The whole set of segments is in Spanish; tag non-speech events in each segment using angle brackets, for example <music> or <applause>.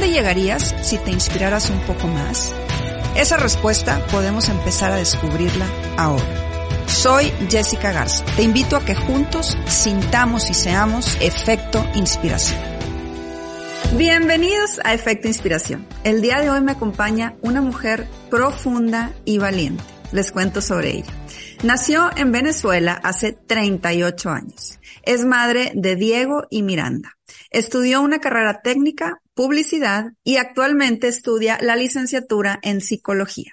llegarías si te inspiraras un poco más? Esa respuesta podemos empezar a descubrirla ahora. Soy Jessica Garza. Te invito a que juntos sintamos y seamos efecto inspiración. Bienvenidos a Efecto Inspiración. El día de hoy me acompaña una mujer profunda y valiente. Les cuento sobre ella. Nació en Venezuela hace 38 años. Es madre de Diego y Miranda. Estudió una carrera técnica, publicidad y actualmente estudia la licenciatura en psicología.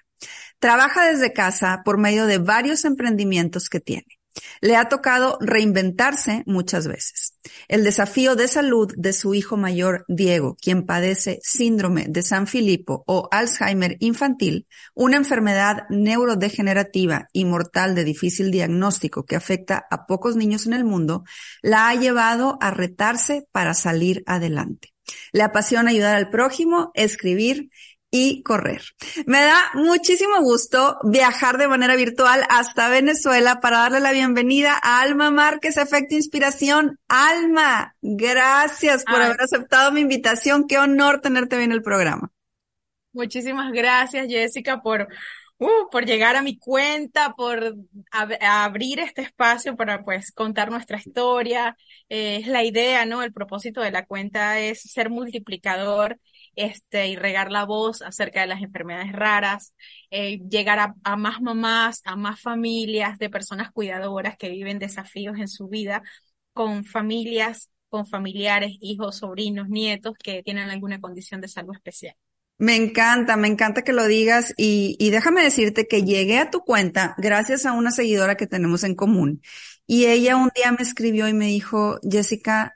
Trabaja desde casa por medio de varios emprendimientos que tiene. Le ha tocado reinventarse muchas veces. El desafío de salud de su hijo mayor, Diego, quien padece síndrome de San Filipo o Alzheimer infantil, una enfermedad neurodegenerativa y mortal de difícil diagnóstico que afecta a pocos niños en el mundo, la ha llevado a retarse para salir adelante. Le apasiona ayudar al prójimo, escribir y correr. Me da muchísimo gusto viajar de manera virtual hasta Venezuela para darle la bienvenida a Alma Márquez, Efecto Inspiración. Alma, gracias por haber aceptado mi invitación. Qué honor tenerte en el programa. Muchísimas gracias, Jessica, por, uh, por llegar a mi cuenta, por abrir este espacio para pues contar nuestra historia. Eh, es la idea, ¿no? El propósito de la cuenta es ser multiplicador este, y regar la voz acerca de las enfermedades raras, eh, llegar a, a, más mamás, a más familias de personas cuidadoras que viven desafíos en su vida, con familias, con familiares, hijos, sobrinos, nietos que tienen alguna condición de salud especial. Me encanta, me encanta que lo digas y, y déjame decirte que llegué a tu cuenta gracias a una seguidora que tenemos en común. Y ella un día me escribió y me dijo, Jessica,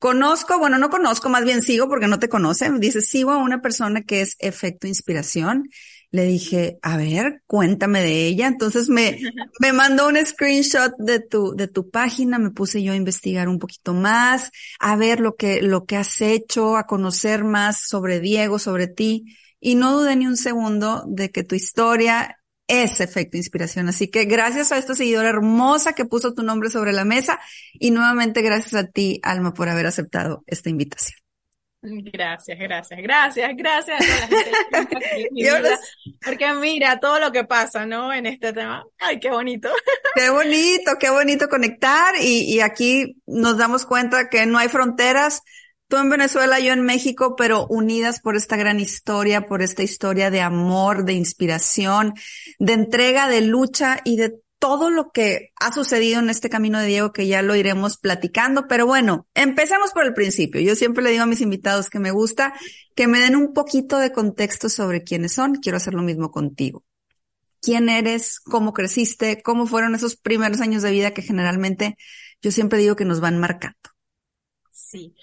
Conozco, bueno, no conozco, más bien sigo porque no te conoce. Dice, sigo a una persona que es efecto inspiración. Le dije, a ver, cuéntame de ella. Entonces me, <laughs> me mandó un screenshot de tu, de tu página. Me puse yo a investigar un poquito más, a ver lo que, lo que has hecho, a conocer más sobre Diego, sobre ti. Y no dudé ni un segundo de que tu historia es efecto inspiración. Así que gracias a esta seguidora hermosa que puso tu nombre sobre la mesa y nuevamente gracias a ti, Alma, por haber aceptado esta invitación. Gracias, gracias, gracias, gracias a la gente <laughs> porque mira todo lo que pasa, ¿no? En este tema. Ay, qué bonito. <laughs> Qué bonito, qué bonito conectar y, y aquí nos damos cuenta que no hay fronteras, Tú en Venezuela, yo en México, pero unidas por esta gran historia, por esta historia de amor, de inspiración, de entrega, de lucha y de todo lo que ha sucedido en este camino de Diego que ya lo iremos platicando. Pero bueno, empecemos por el principio. Yo siempre le digo a mis invitados que me gusta que me den un poquito de contexto sobre quiénes son. Quiero hacer lo mismo contigo. ¿Quién eres? ¿Cómo creciste? ¿Cómo fueron esos primeros años de vida que generalmente yo siempre digo que nos van marcando? Sí.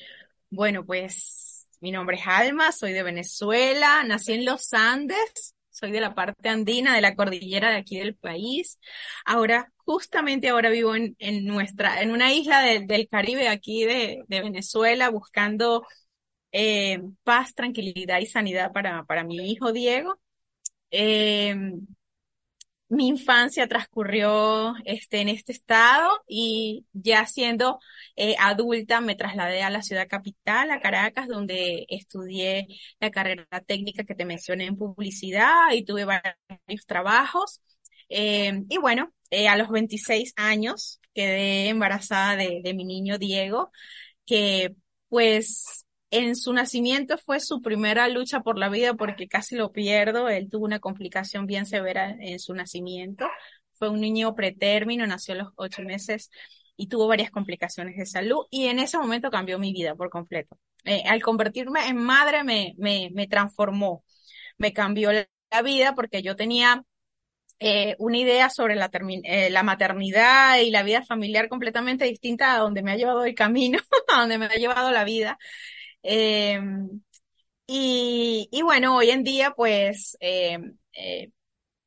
Bueno, pues mi nombre es Alma, soy de Venezuela, nací en los Andes, soy de la parte andina de la cordillera de aquí del país. Ahora, justamente ahora vivo en, nuestra, en una isla del Caribe aquí de, de Venezuela, buscando eh, paz, tranquilidad y sanidad para, para mi hijo Diego. Eh, mi infancia transcurrió este, en este estado y ya siendo eh, adulta me trasladé a la ciudad capital, a Caracas, donde estudié la carrera técnica que te mencioné en publicidad y tuve varios trabajos. Eh, y bueno, eh, a los 26 años quedé embarazada de, de mi niño Diego, que pues en su nacimiento fue su primera lucha por la vida porque casi lo pierdo. Él tuvo una complicación bien severa en su nacimiento. Fue un niño pretérmino, nació a los ocho meses y tuvo varias complicaciones de salud y en ese momento cambió mi vida por completo. Eh, al convertirme en madre me, me, me transformó, me cambió la vida porque yo tenía eh, una idea sobre la, eh, la maternidad y la vida familiar completamente distinta a donde me ha llevado el camino, <laughs> a donde me ha llevado la vida. Eh, y, bueno, hoy en día, pues, em, eh,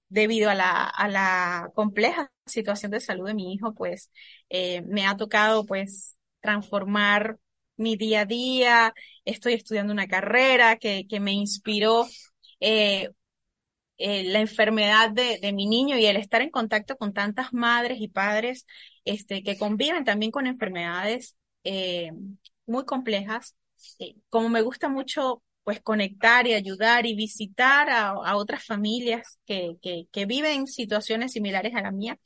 debido a la, compleja situación de salud de mi hijo, pues, eh, me ha tocado, pues, transformar mi día a día. Estoy estudiando una carrera que, que me inspiró eh, la enfermedad de, mi niño y el estar en contacto con tantas madres y padres este, que conviven también con enfermedades muy complejas. Eh, como me gusta mucho pues conectar y ayudar y visitar a, otras familias que, que, viven situaciones similares a la mía,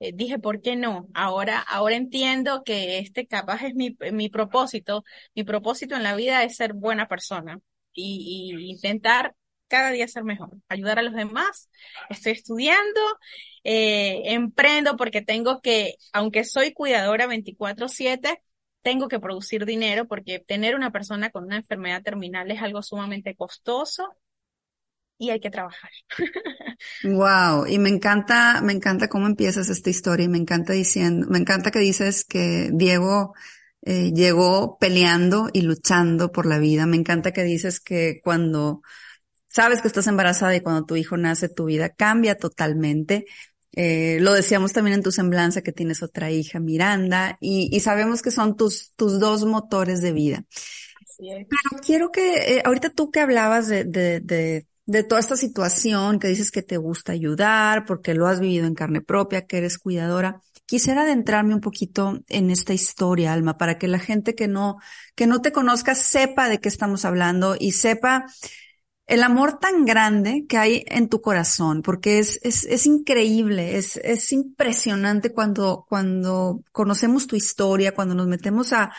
eh, dije, ¿por qué no? Ahora, ahora entiendo que este capaz es mi, mi propósito. Mi propósito en la vida es ser buena persona y, y intentar cada día ser mejor, ayudar a los demás. Estoy estudiando, eh, emprendo porque tengo que, aunque soy cuidadora 24/7, tengo que producir dinero porque tener una persona con una enfermedad terminal es algo sumamente costoso y hay que trabajar. <laughs> wow, y me encanta, me encanta cómo empiezas esta historia y me encanta diciendo, me encanta que dices que Diego eh, llegó peleando y luchando por la vida. Me encanta que dices que cuando sabes que estás embarazada y cuando tu hijo nace, tu vida cambia totalmente. Eh, lo decíamos también en tu semblanza que tienes otra hija, Miranda, y, y sabemos que son tus, tus dos motores de vida. Pero quiero que, eh, ahorita tú que hablabas de, de, de, de, toda esta situación, que dices que te gusta ayudar, porque lo has vivido en carne propia, que eres cuidadora, quisiera adentrarme un poquito en esta historia, Alma, para que la gente que no, que no te conozca sepa de qué estamos hablando y sepa el amor tan grande que hay en tu corazón, porque es, es, es increíble, es, es impresionante cuando, cuando conocemos tu historia, cuando nos metemos a,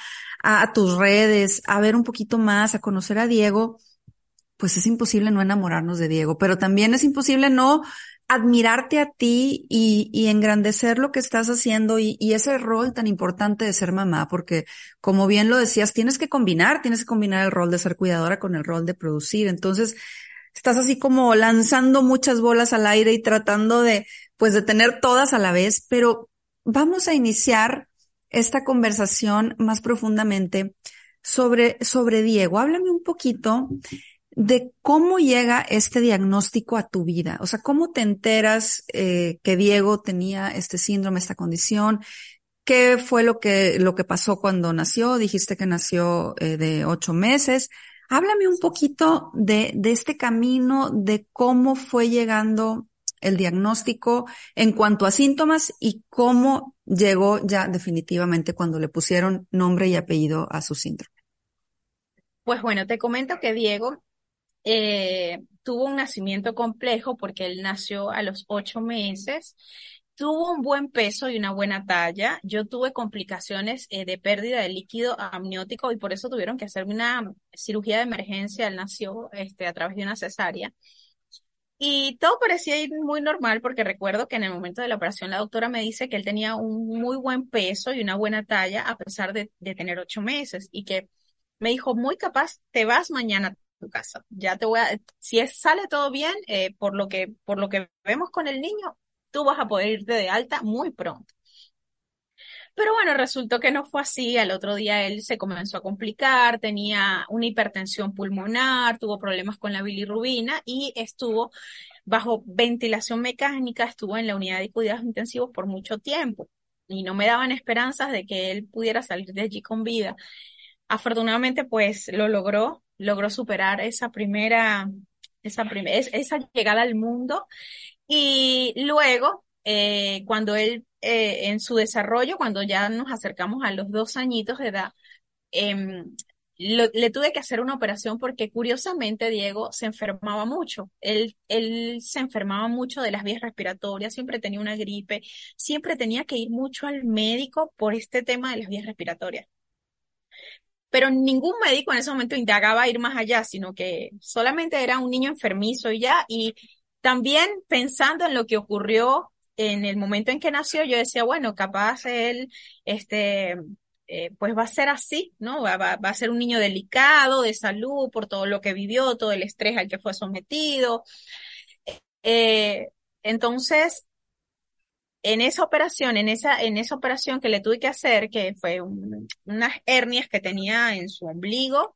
a, a tus redes, a ver un poquito más, a conocer a Diego, pues es imposible no enamorarnos de Diego, pero también es imposible no admirarte a ti y, y, engrandecer lo que estás haciendo y, y, ese rol tan importante de ser mamá, porque como bien lo decías, tienes que combinar, tienes que combinar el rol de ser cuidadora con el rol de producir. Entonces, estás así como lanzando muchas bolas al aire y tratando de, pues, de tener todas a la vez, pero vamos a iniciar esta conversación más profundamente sobre, sobre Diego. Háblame un poquito de cómo llega este diagnóstico a tu vida. O sea, cómo te enteras eh, que Diego tenía este síndrome, esta condición. ¿Qué fue lo que, lo que pasó cuando nació? Dijiste que nació eh, de ocho meses. Háblame un poquito de, de este camino, de cómo fue llegando el diagnóstico en cuanto a síntomas y cómo llegó ya definitivamente cuando le pusieron nombre y apellido a su síndrome. Pues bueno, te comento que Diego eh, tuvo un nacimiento complejo porque él nació a los ocho meses. Tuvo un buen peso y una buena talla. Yo tuve complicaciones eh, de pérdida de líquido amniótico y por eso tuvieron que hacerme una cirugía de emergencia. Él nació este, a través de una cesárea. Y todo parecía ir muy normal porque recuerdo que en el momento de la operación la doctora me dice que él tenía un muy buen peso y una buena talla a pesar de, de tener ocho meses y que me dijo, muy capaz, te vas mañana tu casa. Ya te voy a, si sale todo bien, eh, por lo que, por lo que vemos con el niño, tú vas a poder irte de alta muy pronto. Pero bueno, resultó que no fue así. Al otro día él se comenzó a complicar, tenía una hipertensión pulmonar, tuvo problemas con la bilirrubina y estuvo bajo ventilación mecánica, estuvo en la unidad de cuidados intensivos por mucho tiempo y no me daban esperanzas de que él pudiera salir de allí con vida. Afortunadamente, pues lo logró, logró superar esa primera, esa, esa llegada al mundo. Y luego, eh, cuando él, eh, en su desarrollo, cuando ya nos acercamos a los dos añitos de edad, lo, le tuve que hacer una operación porque curiosamente Diego se enfermaba mucho. Él, él se enfermaba mucho de las vías respiratorias, siempre tenía una gripe, siempre tenía que ir mucho al médico por este tema de las vías respiratorias. Pero ningún médico en ese momento indagaba ir más allá, sino que solamente era un niño enfermizo y ya, y también pensando en lo que ocurrió en el momento en que nació, yo decía, bueno, capaz él, este, eh, pues va a ser así, ¿no? Va, va, a ser un niño delicado de salud por todo lo que vivió, todo el estrés al que fue sometido. Eh, entonces, en esa operación, en esa, en esa operación que le tuve que hacer, que fue unas hernias que tenía en su ombligo,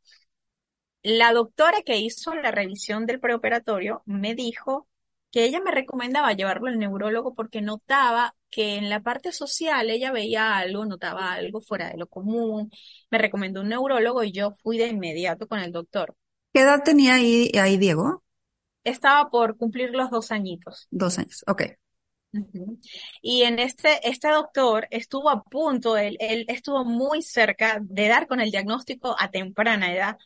la doctora que hizo la revisión del preoperatorio me dijo que ella me recomendaba llevarlo al neurólogo porque notaba que en la parte social ella veía algo, notaba algo fuera de lo común. Me recomendó un neurólogo y yo fui de inmediato con el doctor. ¿Qué edad tenía ahí, ahí Diego? Estaba por cumplir los dos añitos. Dos años, ok. Y en este, este doctor estuvo a punto, él, él estuvo muy cerca de dar con el diagnóstico a temprana edad,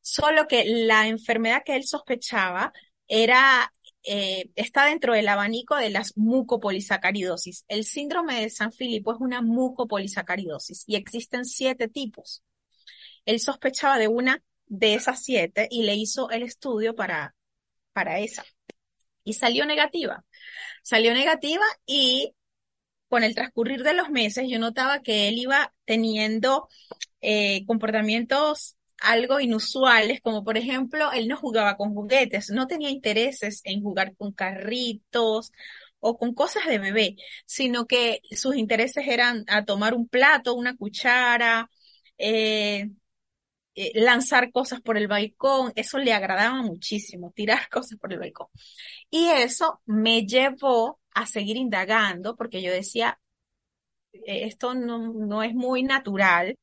solo que la enfermedad que él sospechaba era eh, está dentro del abanico de las mucopolisacaridosis. El síndrome de San Filipo es una mucopolisacaridosis y existen siete tipos. Él sospechaba de una de esas siete y le hizo el estudio para, para esa. Y salió negativa. Salió negativa y con el transcurrir de los meses yo notaba que él iba teniendo eh, comportamientos algo inusuales, como por ejemplo, él no jugaba con juguetes, no tenía intereses en jugar con carritos o con cosas de bebé, sino que sus intereses eran a tomar un plato, una cuchara, eh, eh, lanzar cosas por el balcón, eso le agradaba muchísimo, tirar <laughs> cosas por el balcón. Y eso me llevó a seguir indagando, porque yo decía, e-, esto no, no es muy natural,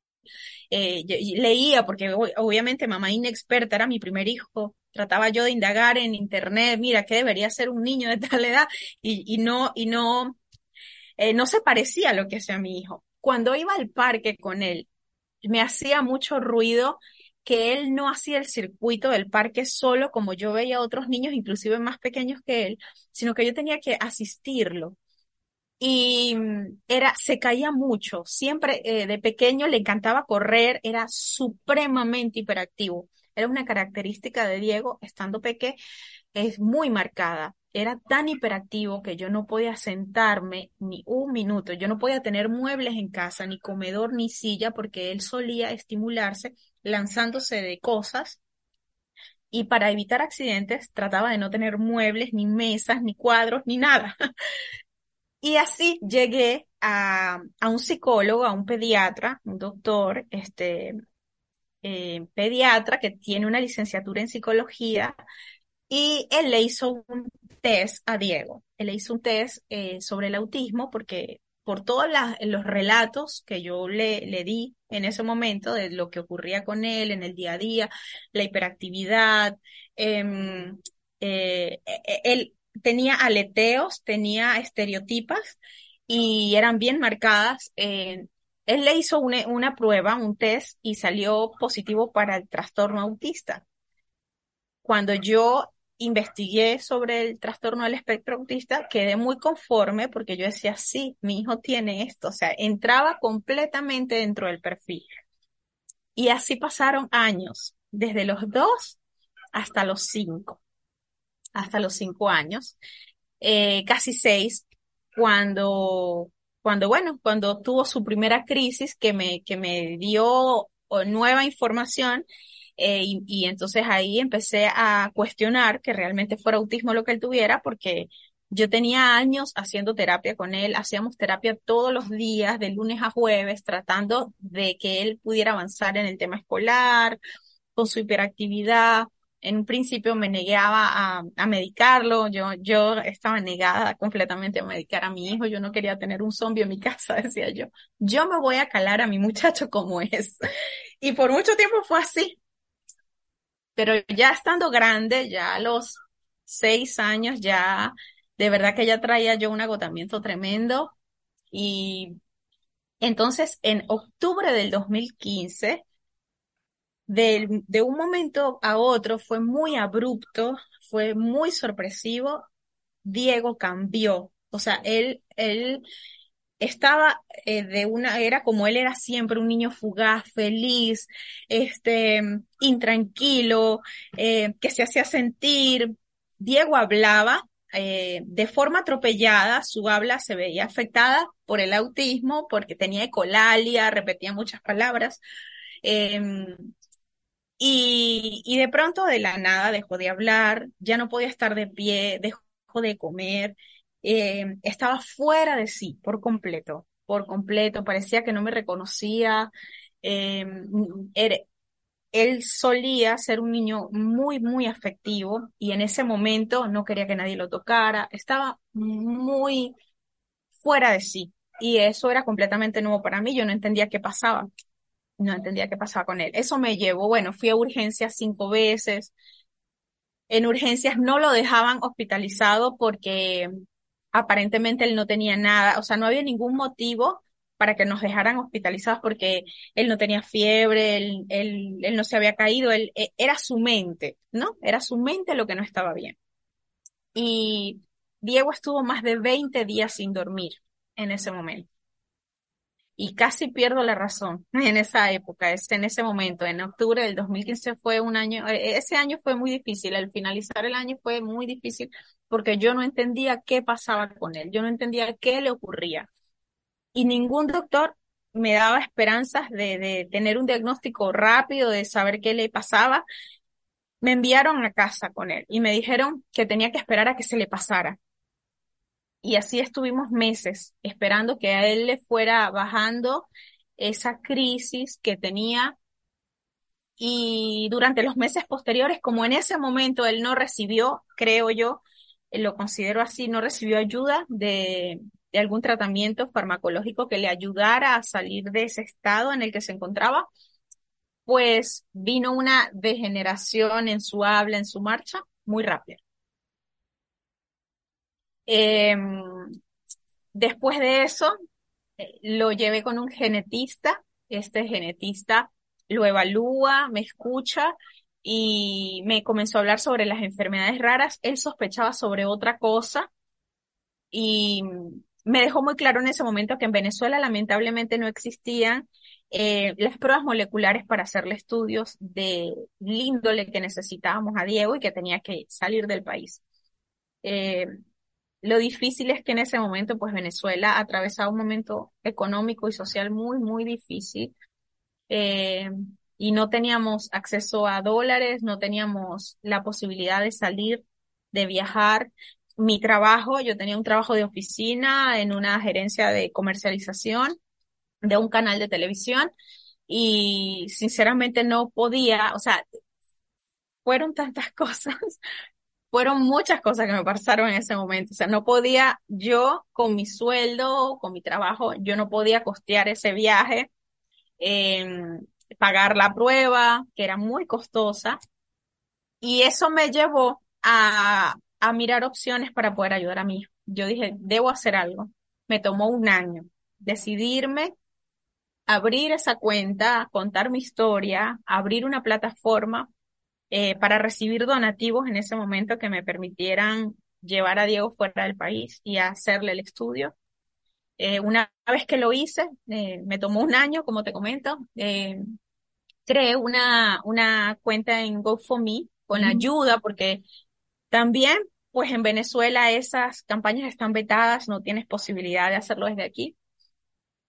eh, leía, porque obviamente mamá inexperta era mi primer hijo, trataba yo de indagar en internet, mira, ¿qué debería ser un niño de tal edad? Y, y no, y no, eh, no se parecía a lo que hacía mi hijo. Cuando iba al parque con él, me hacía mucho ruido que él no hacía el circuito del parque solo como yo veía a otros niños, inclusive más pequeños que él, sino que yo tenía que asistirlo y mm, era, se caía mucho. Siempre eh, de pequeño le encantaba correr, era supremamente hiperactivo. Era una característica de Diego, estando peque, es muy marcada. Era tan hiperactivo que yo no podía sentarme ni un minuto. Yo no podía tener muebles en casa, ni comedor, ni silla, porque él solía estimularse lanzándose de cosas y para evitar accidentes trataba de no tener muebles, ni mesas, ni cuadros, ni nada. <laughs> Y así llegué a, a un psicólogo, a un pediatra, un doctor, este, eh, pediatra que tiene una licenciatura en psicología y él le hizo un test a Diego. Él le hizo un test eh, sobre el autismo porque por todos los relatos que yo le, le di en ese momento de lo que ocurría con él en el día a día, la hiperactividad, eh, eh, él tenía aleteos, tenía estereotipas y eran bien marcadas. él le hizo una prueba, un test, y salió positivo para el trastorno autista. Cuando yo investigué sobre el trastorno del espectro autista, quedé muy conforme porque yo decía, sí, mi hijo tiene esto, o sea, entraba completamente dentro del perfil. Y así pasaron años, desde los dos hasta los cinco hasta los cinco años, eh, casi seis, cuando, cuando, bueno, cuando tuvo su primera crisis que me, que me dio nueva información, eh, y, entonces ahí empecé a cuestionar que realmente fuera autismo lo que él tuviera, porque yo tenía años haciendo terapia con él, hacíamos terapia todos los días, de lunes a jueves, tratando de que él pudiera avanzar en el tema escolar, con su hiperactividad, en un principio me negaba a, a, medicarlo, yo, yo estaba negada completamente a medicar a mi hijo, yo no quería tener un zombie en mi <laughs> casa, decía yo. Yo me voy a calar a mi muchacho como es. <laughs> Y por mucho tiempo fue así. Pero ya estando grande, ya a los seis años, ya de verdad que ya traía yo un agotamiento tremendo. Y entonces en octubre del 2015, de, de un momento a otro fue muy abrupto, fue muy sorpresivo. Diego cambió. O sea, él, él estaba eh, de una, era como él era siempre, un niño fugaz, feliz, este, intranquilo, eh, que se hacía sentir. Diego hablaba eh, de forma atropellada, su habla se veía afectada por el autismo, porque tenía ecolalia, repetía muchas palabras. Em, y, y de pronto de la nada dejó de hablar, ya no podía estar de pie, dejó de comer, eh, estaba fuera de sí por completo, por completo, parecía que no me reconocía. Eh, él solía ser un niño muy, muy afectivo y en ese momento no quería que nadie lo tocara, estaba muy fuera de sí y eso era completamente nuevo para mí, yo no entendía qué pasaba, no entendía qué pasaba con él. Eso me llevó, bueno, fui a urgencias cinco veces, en urgencias no lo dejaban hospitalizado porque aparentemente él no tenía nada, o sea, no había ningún motivo para que nos dejaran hospitalizados porque él no tenía fiebre, él, él, no se había caído, él, e, era su mente, ¿no? Era su mente lo que no estaba bien. Y Diego estuvo más de 20 días sin dormir en ese momento. Y casi pierdo la razón <laughs> en esa época, en ese momento, en octubre del 2015 fue un año, e, ese año fue muy difícil, al finalizar el año fue muy difícil porque yo no entendía qué pasaba con él, yo no entendía qué le ocurría. Y ningún doctor me daba esperanzas de, de tener un diagnóstico rápido, de saber qué le pasaba. Me enviaron a casa con él y me dijeron que tenía que esperar a que se le pasara. Y así estuvimos meses esperando que a él le fuera bajando esa crisis que tenía y durante los meses posteriores, como en ese momento él no recibió, creo yo, lo considero así, no recibió ayuda de, de algún tratamiento farmacológico que le ayudara a salir de ese estado en el que se encontraba, pues vino una degeneración en su habla, en su marcha, muy rápida. Em, después de eso, eh, lo llevé con un genetista. Este genetista lo evalúa, me escucha y me comenzó a hablar sobre las enfermedades raras. Él sospechaba sobre otra cosa y me dejó muy claro en ese momento que en Venezuela lamentablemente no existían eh, las pruebas moleculares para hacerle estudios de índole que necesitábamos a Diego y que tenía que salir del país. Eh, lo difícil es que en ese momento, pues Venezuela atravesaba un momento económico y social muy, muy difícil. Eh, y no teníamos acceso a dólares, no teníamos la posibilidad de salir, de viajar. Mi trabajo, yo tenía un trabajo de oficina en una gerencia de comercialización de un canal de televisión y sinceramente no podía, o sea, fueron tantas <laughs> cosas, fueron muchas cosas que me pasaron en ese momento. O sea, no podía yo con mi sueldo, con mi trabajo, yo no podía costear ese viaje. Eh, pagar la prueba, que era muy costosa, y eso me llevó a, a mirar opciones para poder ayudar a mí. Yo dije, debo hacer algo. Me tomó un año decidirme, abrir esa cuenta, contar mi historia, abrir una plataforma eh, para recibir donativos en ese momento que me permitieran llevar a Diego fuera del país y hacerle el estudio. Eh, una vez que lo hice, eh, me tomó un año, como te comento, eh, creé una, una cuenta en GoFundMe con ayuda, porque también, pues en Venezuela esas campañas están vetadas, no tienes posibilidad de hacerlo desde aquí.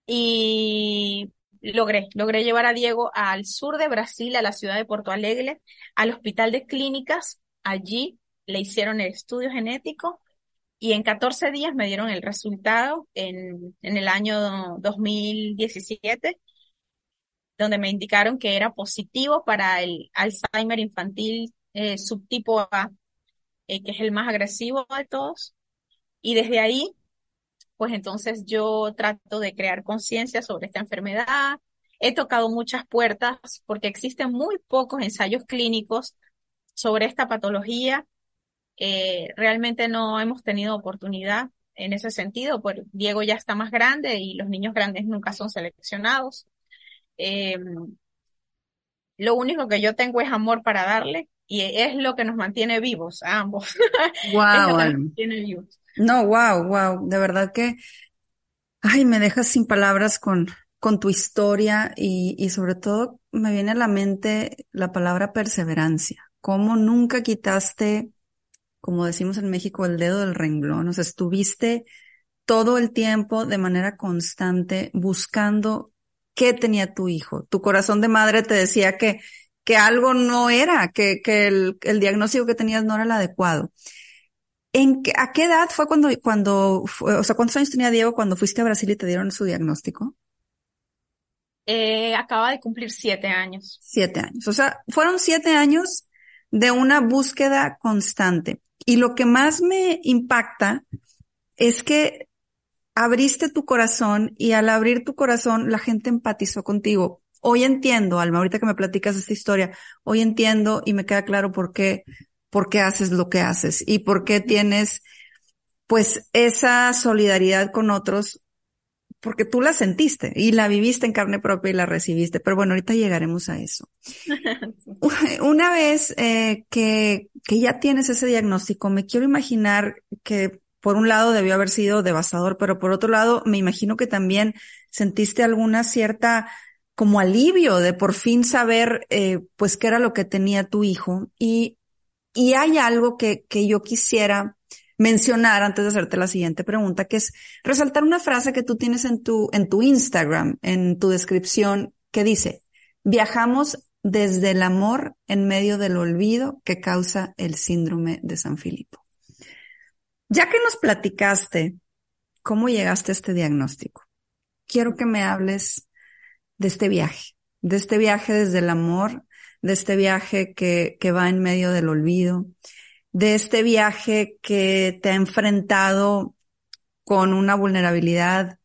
Y logré, logré llevar a Diego al sur de Brasil, a la ciudad de Porto Alegre, al hospital de clínicas. Allí le hicieron el estudio genético y en 14 días me dieron el resultado en, en el año 2017 donde me indicaron que era positivo para el Alzheimer infantil eh, subtipo A, eh, que es el más agresivo de todos. Y desde ahí, pues entonces yo trato de crear conciencia sobre esta enfermedad. He tocado muchas puertas porque existen muy pocos ensayos clínicos sobre esta patología. Eh, realmente no hemos tenido oportunidad en ese sentido, pues Diego ya está más grande y los niños grandes nunca son seleccionados. Eh, lo único que yo tengo es amor para darle y es lo que nos mantiene vivos a ambos. <laughs> Wow. No, wow, wow. De verdad que Ay, me dejas sin palabras con, con tu historia y, y sobre todo me viene a la mente la palabra perseverancia. Cómo nunca quitaste, como decimos en México, el dedo del renglón. O sea, estuviste todo el tiempo de manera constante buscando qué tenía tu hijo. Tu corazón de madre te decía que, que algo no era, que, que el, el diagnóstico que tenías no era el adecuado. ¿En qué, ¿A qué edad fue cuando, cuando, o sea, cuántos años tenía Diego cuando fuiste a Brasil y te dieron su diagnóstico? Eh, acaba de cumplir siete años. Siete años. O sea, fueron siete años de una búsqueda constante. Y lo que más me impacta es que abriste tu corazón y al abrir tu corazón la gente empatizó contigo. Hoy entiendo, Alma, ahorita que me platicas esta historia, hoy entiendo y me queda claro por qué por qué haces lo que haces y por qué tienes pues esa solidaridad con otros porque tú la sentiste y la viviste en carne propia y la recibiste. Pero bueno, ahorita llegaremos a eso. <laughs> Una vez eh, que, que ya tienes ese diagnóstico, me quiero imaginar que por un lado debió haber sido devastador, pero por otro lado me imagino que también sentiste alguna cierta como alivio de por fin saber eh, pues qué era lo que tenía tu hijo y y hay algo que, que yo quisiera mencionar antes de hacerte la siguiente pregunta, que es resaltar una frase que tú tienes en tu, en tu Instagram, en tu descripción, que dice, viajamos desde el amor en medio del olvido que causa el síndrome de San Filipo. Ya que nos platicaste cómo llegaste a este diagnóstico, quiero que me hables de este viaje, de este viaje desde el amor de este viaje que, que va en medio del olvido, de este viaje que te ha enfrentado con una vulnerabilidad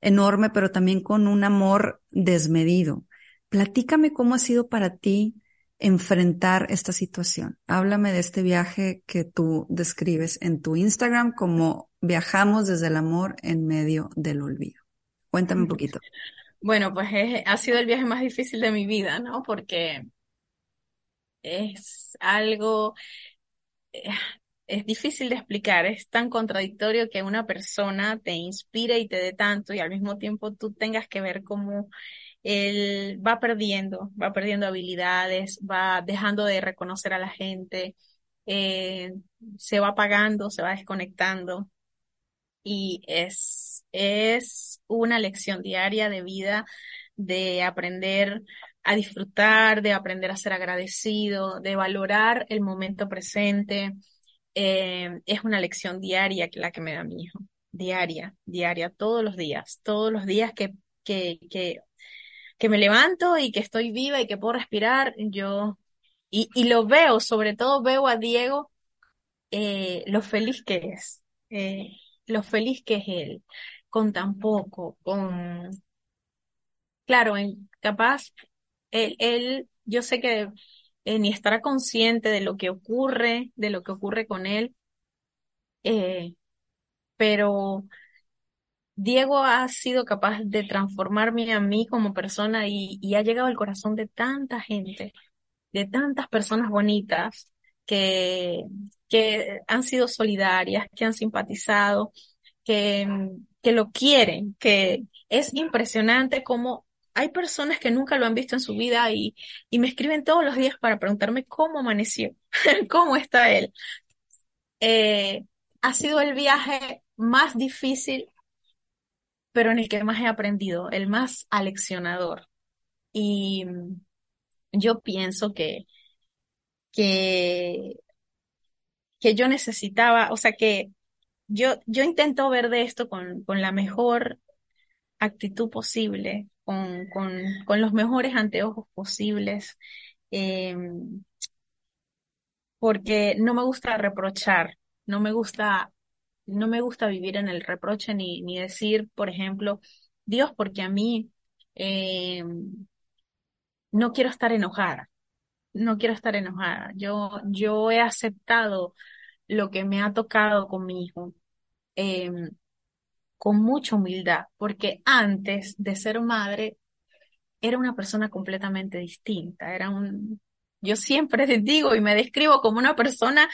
enorme, pero también con un amor desmedido. Platícame cómo ha sido para ti enfrentar esta situación. Háblame de este viaje que tú describes en tu Instagram como viajamos desde el amor en medio del olvido. Cuéntame un poquito. Bueno, pues ha sido el viaje más difícil de mi vida, ¿no? Porque es algo, eh, es difícil de explicar, es tan contradictorio que una persona te inspire y te dé tanto y al mismo tiempo tú tengas que ver cómo él va perdiendo, va perdiendo habilidades, va dejando de reconocer a la gente, eh, se va apagando, se va desconectando. Y es, es una lección diaria de vida de aprender a disfrutar, de aprender a ser agradecido, de valorar el momento presente. Eh, es una lección diaria la que me da mi hijo. Diaria, diaria, todos los días, todos los días que, que, que, que me levanto y que estoy viva y que puedo respirar, yo, y, y lo veo, sobre todo veo a Diego, eh, lo feliz que es, eh, lo feliz que es él, con tan poco, con, claro, capaz él, él yo sé que eh, ni estará consciente de lo que ocurre, de lo que ocurre con él, eh, pero Diego ha sido capaz de transformarme a mí como persona y, y ha llegado al corazón de tanta gente, de tantas personas bonitas que, que han sido solidarias, que han simpatizado, que, que lo quieren, que es impresionante cómo hay personas que nunca lo han visto en su vida y, me escriben todos los días para preguntarme cómo amaneció, <laughs> cómo está él. Eh, ha sido el viaje más difícil, pero en el que más he aprendido, el más aleccionador. Y yo pienso que, que, que yo necesitaba, o sea que yo, yo intento ver de esto con, con la mejor actitud posible, con, con, con los mejores anteojos posibles, eh, porque no me gusta reprochar, no me gusta, no me gusta vivir en el reproche ni, ni decir, por ejemplo, Dios, porque a mí eh, no quiero estar enojada, no quiero estar enojada. Yo, yo he aceptado lo que me ha tocado con mi hijo. Eh, con mucha humildad, porque antes de ser madre era una persona completamente distinta, era un, yo siempre <laughs> digo y me describo como una persona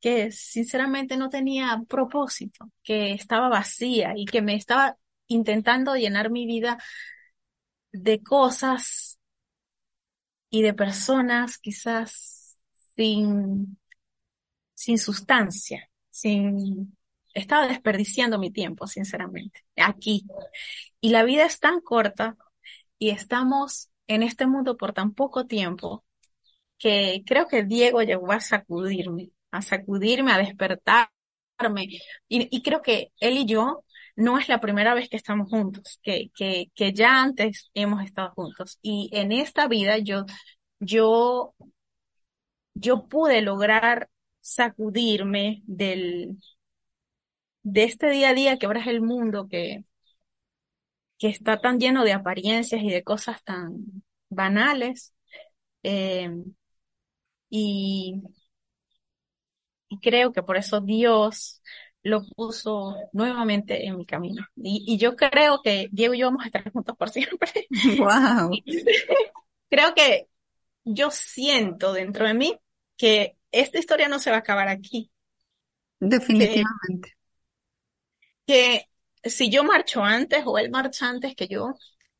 que sinceramente no tenía propósito, que estaba vacía y que me estaba intentando llenar mi vida de cosas y de personas quizás sin, sin sustancia, sin, estaba desperdiciando mi tiempo, sinceramente, aquí. Y la vida es tan corta y estamos en este mundo por tan poco tiempo que creo que Diego llegó a sacudirme, a sacudirme, a despertarme. Y, creo que él y yo no es la primera vez que estamos juntos, que, que, que ya antes hemos estado juntos. Y en esta vida yo, yo, yo pude lograr sacudirme del, de este día a día que ahora es el mundo que, que está tan lleno de apariencias y de cosas tan banales. Eh, y, y creo que por eso Dios lo puso nuevamente en mi camino. Y, y, yo creo que Diego y yo vamos a estar juntos por siempre. <laughs> Wow. <laughs> creo que yo siento dentro de mí que esta historia no se va a acabar aquí. Definitivamente. Que, si yo marcho antes o él marcha antes que yo,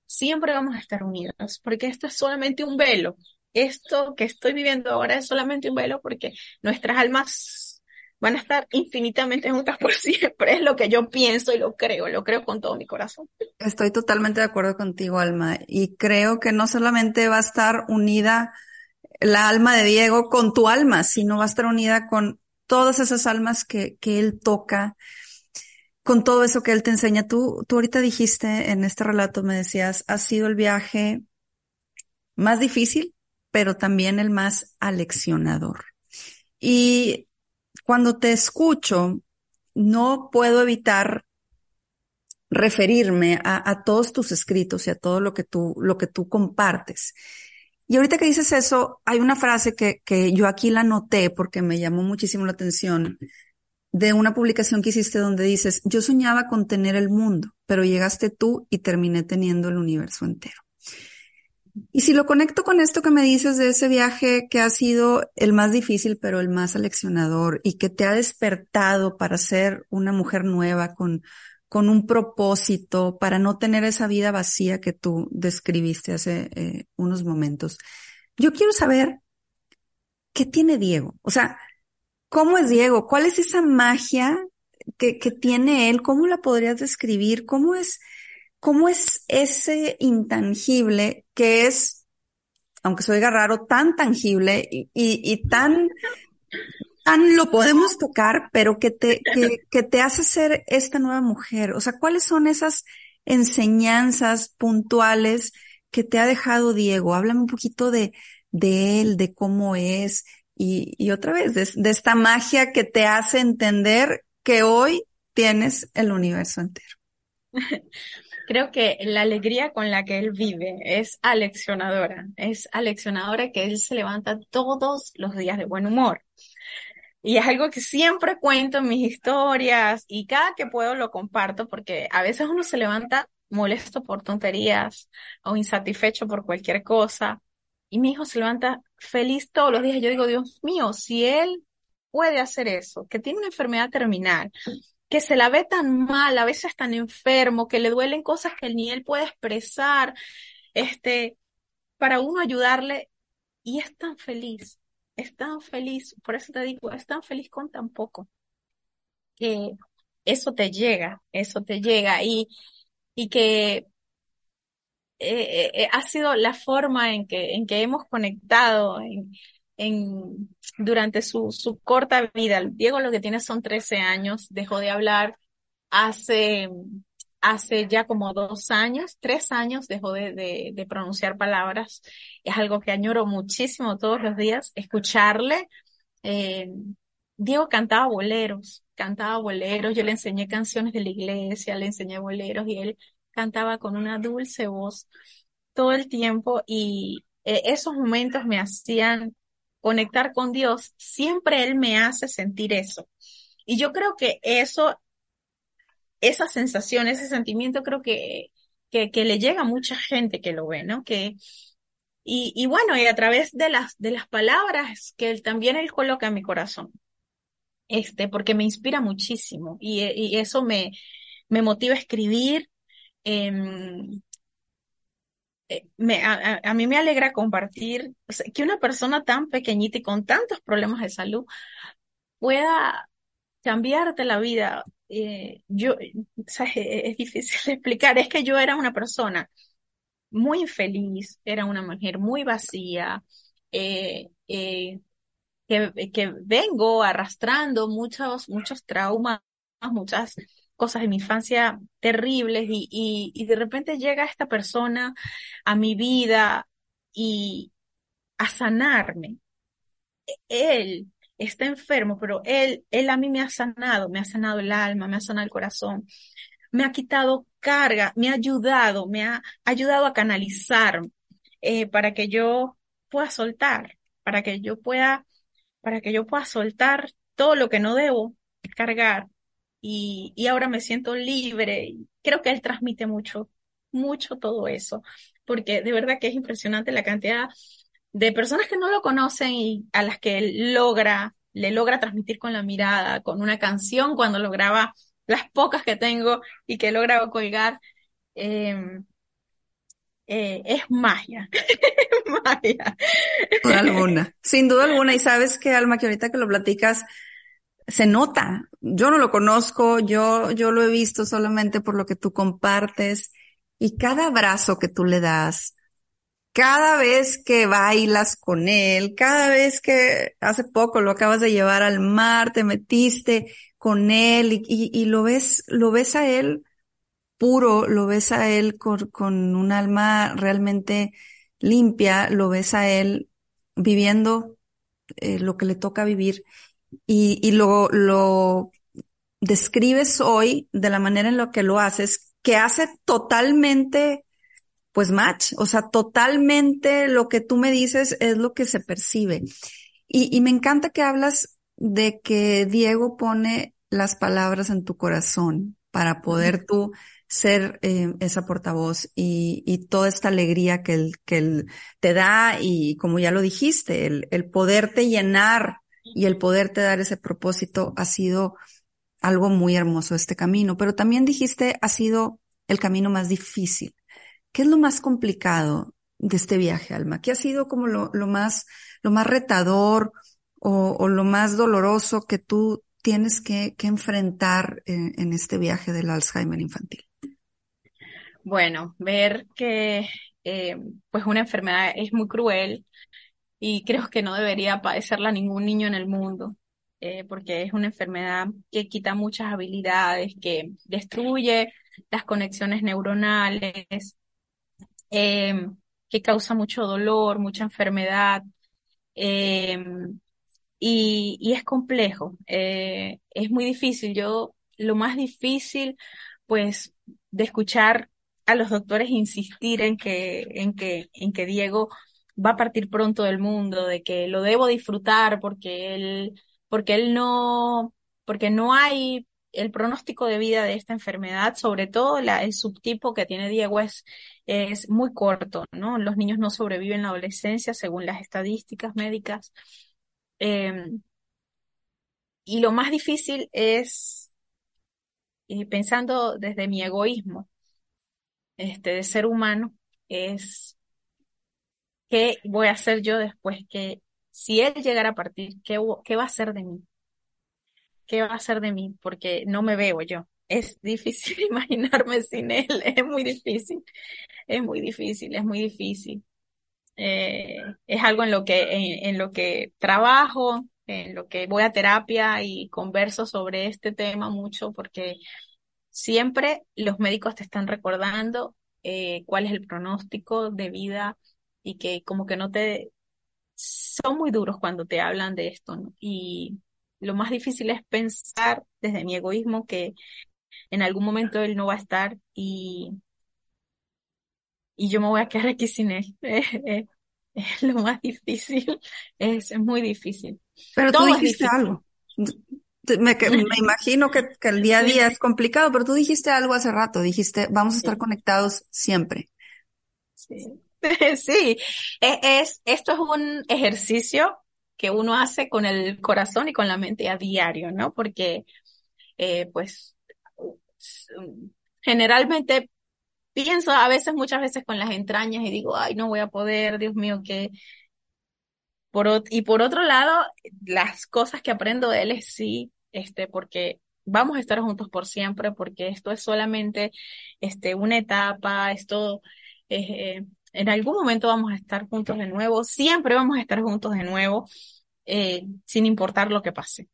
siempre vamos a estar unidos, porque esto es solamente un velo esto que estoy viviendo ahora es solamente un velo porque nuestras almas van a estar infinitamente juntas <laughs> por siempre. Es lo que yo pienso y lo creo, lo creo con todo mi corazón. Estoy totalmente de acuerdo contigo, Alma, y creo que no solamente va a estar unida la alma de Diego con tu alma, sino va a estar unida con todas esas almas que, que él toca, con todo eso que él te enseña. Tú, tú ahorita dijiste en este relato, me decías, ha sido el viaje más difícil, pero también el más aleccionador. Y cuando te escucho, no puedo evitar referirme a, todos tus escritos y a todo lo que tú, lo que tú compartes. Y ahorita que dices eso, hay una frase que, que yo aquí la noté porque me llamó muchísimo la atención de una publicación que hiciste donde dices, yo soñaba con tener el mundo, pero llegaste tú y terminé teniendo el universo entero. Y si lo conecto con esto que me dices de ese viaje que ha sido el más difícil, pero el más aleccionador y que te ha despertado para ser una mujer nueva con, con un propósito, para no tener esa vida vacía que tú describiste hace eh, unos momentos. Yo quiero saber qué tiene Diego. O sea, ¿cómo es Diego? ¿Cuál es esa magia que, que tiene él? ¿Cómo la podrías describir? ¿Cómo es? ¿Cómo es ese intangible que es, aunque oiga raro, tan tangible y, tan, tan lo podemos tocar, pero que te, que, te hace ser esta nueva mujer? O sea, ¿cuáles son esas enseñanzas puntuales que te ha dejado Diego? Háblame un poquito de, de él, de cómo es y, otra vez, de, de, esta magia que te hace entender que hoy tienes el universo entero. <laughs> Creo que la alegría con la que él vive es aleccionadora, es aleccionadora que él se levanta todos los días de buen humor. Y es algo que siempre cuento en mis historias y cada que puedo lo comparto porque a veces uno se levanta molesto por tonterías o insatisfecho por cualquier cosa y mi hijo se levanta feliz todos los días. Yo digo, Dios mío, si él puede hacer eso, que tiene una enfermedad terminal, que se la ve tan mal, a veces tan enfermo, que le duelen cosas que ni él puede expresar, este, para uno ayudarle, y es tan feliz, es tan feliz, por eso te digo, es tan feliz con tan poco, que eso te llega, eso te llega, y, y que eh, eh, ha sido la forma en que, en que hemos conectado, en, en, durante su, su corta vida. Diego lo que tiene son 13 años, dejó de hablar hace, hace ya como dos años, tres años dejó de, de, pronunciar palabras. Es algo que añoro muchísimo todos los días, escucharle. Eh, Diego cantaba boleros, cantaba boleros, yo le enseñé canciones de la iglesia, le enseñé boleros y él cantaba con una dulce voz todo el tiempo y eh, esos momentos me hacían conectar con Dios, siempre Él me hace sentir eso. Y yo creo que eso, esa sensación, ese sentimiento, creo que, que, le llega a mucha gente que lo ve, ¿no? Que, y, y bueno, y a través de las, de las palabras que él, también Él coloca en mi corazón, este, porque me inspira muchísimo y, y eso me, me motiva a escribir, eh, me, a, mí me alegra compartir que una persona tan pequeñita y con tantos problemas de salud pueda cambiarte la vida. Eh, yo, es difícil explicar, es que yo era una persona muy infeliz, era una mujer muy vacía, eh, que, que vengo arrastrando muchos, muchos traumas, muchas cosas de mi infancia terribles y, y, de repente llega esta persona a mi vida y a sanarme. Él está enfermo, pero él, él a mí me ha sanado, me ha sanado el alma, me ha sanado el corazón, me ha quitado carga, me ha ayudado, me ha ayudado a canalizar eh, para que yo pueda soltar, para que yo pueda, para que yo pueda soltar todo lo que no debo cargar y, y ahora me siento libre. Creo que él transmite mucho, mucho todo eso, porque de verdad que es impresionante la cantidad de personas que no lo conocen y a las que él logra, le logra transmitir con la mirada, con una canción cuando lo graba, las pocas que tengo y que logra colgar. Em, eh, es magia, <laughs> magia. Alguna, sin duda alguna. Y sabes que, Alma, que ahorita que lo platicas, se nota. Yo no lo conozco, yo, yo lo he visto solamente por lo que tú compartes y cada abrazo que tú le das, cada vez que bailas con él, cada vez que hace poco lo acabas de llevar al mar, te metiste con él y, y, lo ves, lo ves a él puro, lo ves a él con, con un alma realmente limpia, lo ves a él viviendo eh, lo que le toca vivir y, y lo, lo describes hoy de la manera en la que lo haces, que hace totalmente, pues match, o sea, totalmente lo que tú me dices es lo que se percibe. Y, y me encanta que hablas de que Diego pone las palabras en tu corazón para poder tú ser eh, esa portavoz y, y, toda esta alegría que él, que él te da y como ya lo dijiste, el, el poderte llenar y el poderte dar ese propósito ha sido algo muy hermoso este camino, pero también dijiste ha sido el camino más difícil. ¿Qué es lo más complicado de este viaje, Alma? ¿Qué ha sido como lo, más, lo más retador o, lo más doloroso que tú tienes que, que enfrentar en, en, este viaje del Alzheimer infantil? Bueno, ver que eh, pues una enfermedad es muy cruel, y creo que no debería padecerla ningún niño en el mundo, eh, porque es una enfermedad que quita muchas habilidades, que destruye las conexiones neuronales, eh, que causa mucho dolor, mucha enfermedad, eh, y, y, es complejo, es muy difícil. Yo, lo más difícil, pues, de escuchar a los doctores insistir en que, en que, en que Diego va a partir pronto del mundo, de que lo debo disfrutar porque él, porque él no, porque no hay el pronóstico de vida de esta enfermedad, sobre todo el subtipo que tiene Diego es, es muy corto, ¿no? Los niños no sobreviven la adolescencia según las estadísticas médicas. Eh, y lo más difícil es, pensando desde mi egoísmo, este, de ser humano, es ¿qué voy a hacer yo después? Que si él llegara a partir, ¿qué, qué va a hacer de mí? ¿Qué va a hacer de mí? Porque no me veo yo. Es <laughs> difícil imaginarme sin él, <laughs> es muy difícil, es muy difícil, es muy difícil. Eh, es algo en lo que, en, en lo que trabajo, en lo que voy a terapia y converso sobre este tema mucho porque siempre los médicos te están recordando eh, cuál es el pronóstico de vida y que como que no te... son muy duros cuando te hablan de esto, ¿no? Y lo más difícil es pensar desde mi egoísmo que en algún momento él no va a estar y, y yo me voy a quedar aquí sin él. <laughs> Es, lo más difícil, <laughs> es, muy difícil. Pero tú dijiste algo. Me, me <laughs> imagino que, que, el día a día es complicado, pero tú dijiste algo hace rato, dijiste, vamos a estar conectados siempre. Sí. <laughs> Sí, e, es, esto es un ejercicio que uno hace con el corazón y con la mente a diario, ¿no? Porque, eh, pues, generalmente pienso a veces, muchas veces con las entrañas y digo, ay, no voy a poder, Dios mío, que... Por, y por otro lado, las cosas que aprendo de él es sí, este, porque vamos a estar juntos por siempre, porque esto es solamente este, una etapa, esto, eh, en algún momento vamos a estar juntos de nuevo, siempre vamos a estar juntos de nuevo, eh, sin importar lo que pase.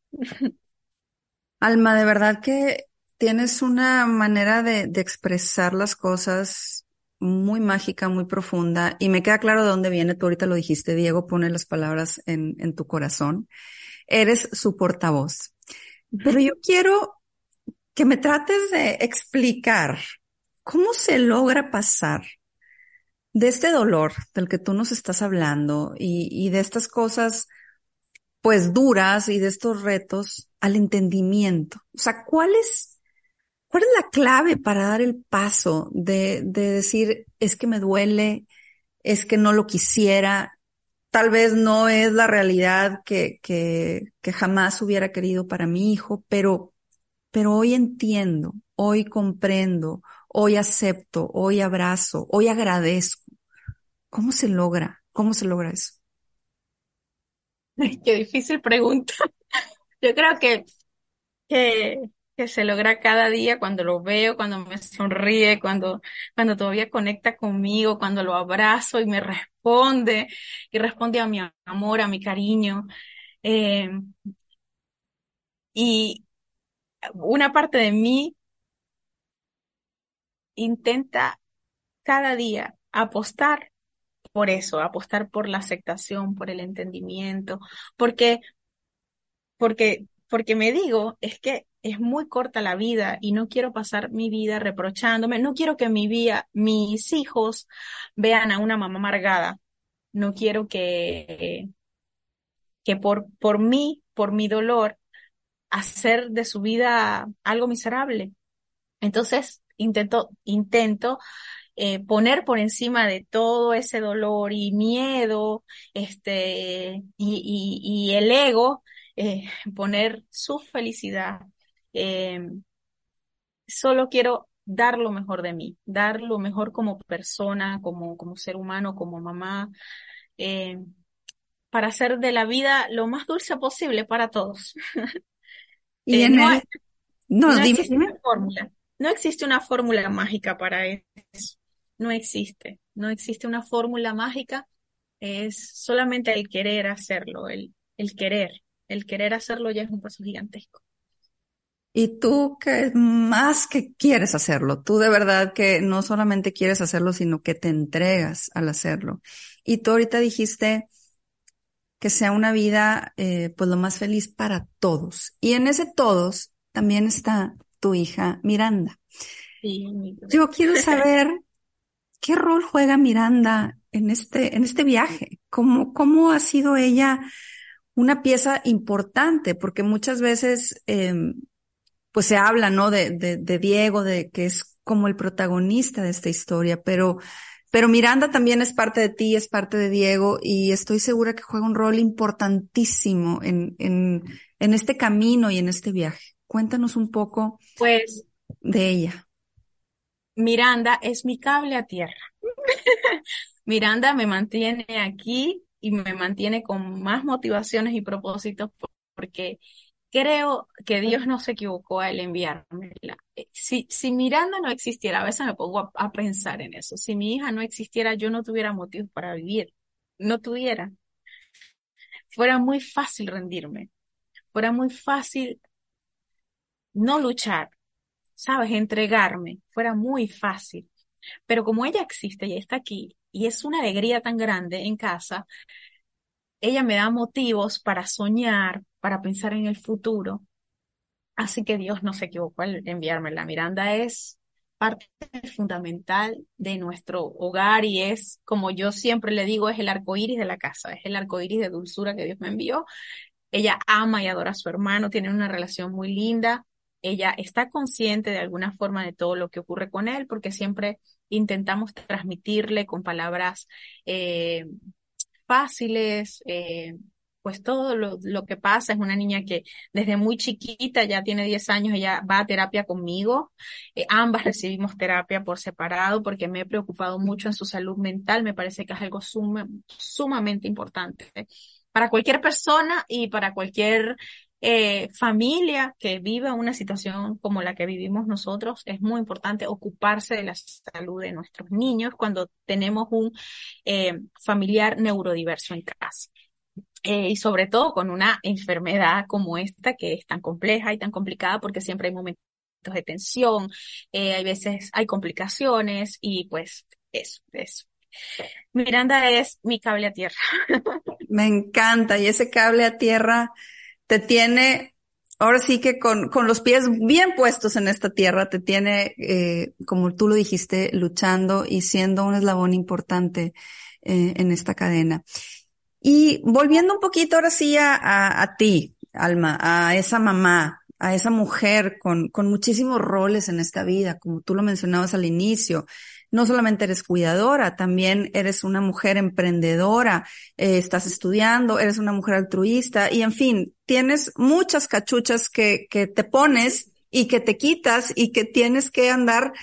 Alma, de verdad que tienes una manera de, de, expresar las cosas muy mágica, muy profunda, y me queda claro de dónde viene, tú ahorita lo dijiste, Diego, pone las palabras en, en tu corazón. Eres su portavoz. Pero yo quiero que me trates de explicar cómo se logra pasar de este dolor del que tú nos estás hablando y, y de estas cosas pues duras y de estos retos al entendimiento. O sea, ¿cuál es, cuál es la clave para dar el paso de, de decir, es que me duele, es que no lo quisiera, tal vez no es la realidad que, que, que jamás hubiera querido para mi hijo, pero, pero hoy entiendo, hoy comprendo, hoy acepto, hoy abrazo, hoy agradezco. ¿Cómo se logra? ¿Cómo se logra eso? Qué difícil pregunta. <laughs> Yo creo que, que, se logra cada día cuando lo veo, cuando me sonríe, cuando, cuando todavía conecta conmigo, cuando lo abrazo y me responde y responde a mi amor, a mi cariño. Eh, y una parte de mí intenta cada día apostar por eso, apostar por la aceptación, por el entendimiento, porque, porque, porque me digo, es que es muy corta la vida y no quiero pasar mi vida reprochándome, no quiero que mi vida, mis hijos vean a una mamá amargada, no quiero que, que por, por mí, por mi dolor, hacer de su vida algo miserable. Entonces, intento, intento eh, poner por encima de todo ese dolor y miedo, este, y, y, y el ego, eh, <laughs> poner su felicidad. Eh, solo quiero dar lo mejor de mí, dar lo mejor como persona, como, como ser humano, como mamá, eh, para hacer de la vida lo más dulce posible para todos. y en no, el... no, no dime, existe dime. una fórmula, no existe una fórmula mágica para eso no existe, no existe una fórmula mágica, es solamente el querer hacerlo, el, el querer, el querer hacerlo ya es un paso gigantesco. Y tú que más que quieres hacerlo, tú de verdad que no solamente quieres hacerlo, sino que te entregas al hacerlo. Y tú ahorita dijiste que sea una vida eh, pues lo más feliz para todos. Y en ese todos también está tu hija Miranda. Sí, Yo quiero <laughs> saber ¿Qué rol juega Miranda en este, en este viaje? ¿Cómo, cómo ha sido ella una pieza importante? Porque muchas veces, eh, pues se habla, ¿no? De, de, de, Diego, de que es como el protagonista de esta historia, pero, pero Miranda también es parte de ti, es parte de Diego, y estoy segura que juega un rol importantísimo en, en, en este camino y en este viaje. Cuéntanos un poco pues, de ella. Miranda es mi cable a tierra. <laughs> Miranda me mantiene aquí y me mantiene con más motivaciones y propósitos porque creo que Dios no se equivocó al enviármela. Si, si Miranda no existiera, a veces me pongo a, a pensar en eso. Si mi hija no existiera, yo no tuviera motivos para vivir. No tuviera. Fuera muy fácil rendirme. Fuera muy fácil no luchar, sabes, entregarme, fuera muy fácil. Pero como ella existe y está aquí, y es una alegría tan grande en casa, ella me da motivos para soñar, para pensar en el futuro. Así que Dios no se equivocó al enviármela. Miranda es parte fundamental de nuestro hogar y es, como yo siempre le digo, es el arco iris de la casa, es el arco iris de dulzura que Dios me envió. Ella ama y adora a su hermano, tienen una relación muy linda ella está consciente de alguna forma de todo lo que ocurre con él, porque siempre intentamos transmitirle con palabras eh, fáciles, eh, pues todo lo, lo, que pasa. Es una niña que desde muy chiquita, ya tiene 10 años, ella va a terapia conmigo. Eh, ambas recibimos terapia por separado porque me he preocupado mucho en su salud mental. Me parece que es algo sumamente importante para cualquier persona y para cualquier eh, familia que viva una situación como la que vivimos nosotros, es muy importante ocuparse de la salud de nuestros niños cuando tenemos un eh, familiar neurodiverso en casa. Eh, y sobre todo con una enfermedad como esta que es tan compleja y tan complicada porque siempre hay momentos de tensión, eh, hay veces hay complicaciones y pues eso, eso. Miranda es mi cable a tierra. <laughs> Me encanta y ese cable a tierra te tiene, ahora sí que con, con los pies bien puestos en esta tierra, te tiene, eh, como tú lo dijiste, luchando y siendo un eslabón importante eh, en esta cadena. Y volviendo un poquito ahora sí a, a, ti, Alma, a esa mamá, a esa mujer con, con muchísimos roles en esta vida, como tú lo mencionabas al inicio, no solamente eres cuidadora, también eres una mujer emprendedora, eh, estás estudiando, eres una mujer altruista y en fin, tienes muchas cachuchas que, que te pones y que te quitas y que tienes que andar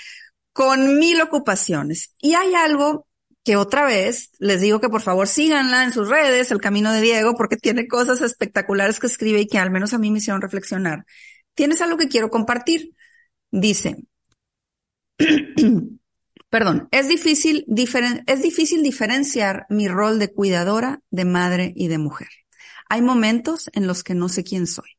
con mil ocupaciones. Y hay algo que otra vez les digo que por favor síganla en sus redes, El Camino de Diego, porque tiene cosas espectaculares que escribe y que al menos a mí me hicieron reflexionar. Tienes algo que quiero compartir. Dice, <clears throat> perdón, es difícil, es difícil diferenciar mi rol de cuidadora, de madre y de mujer. Hay momentos en los que no sé quién soy,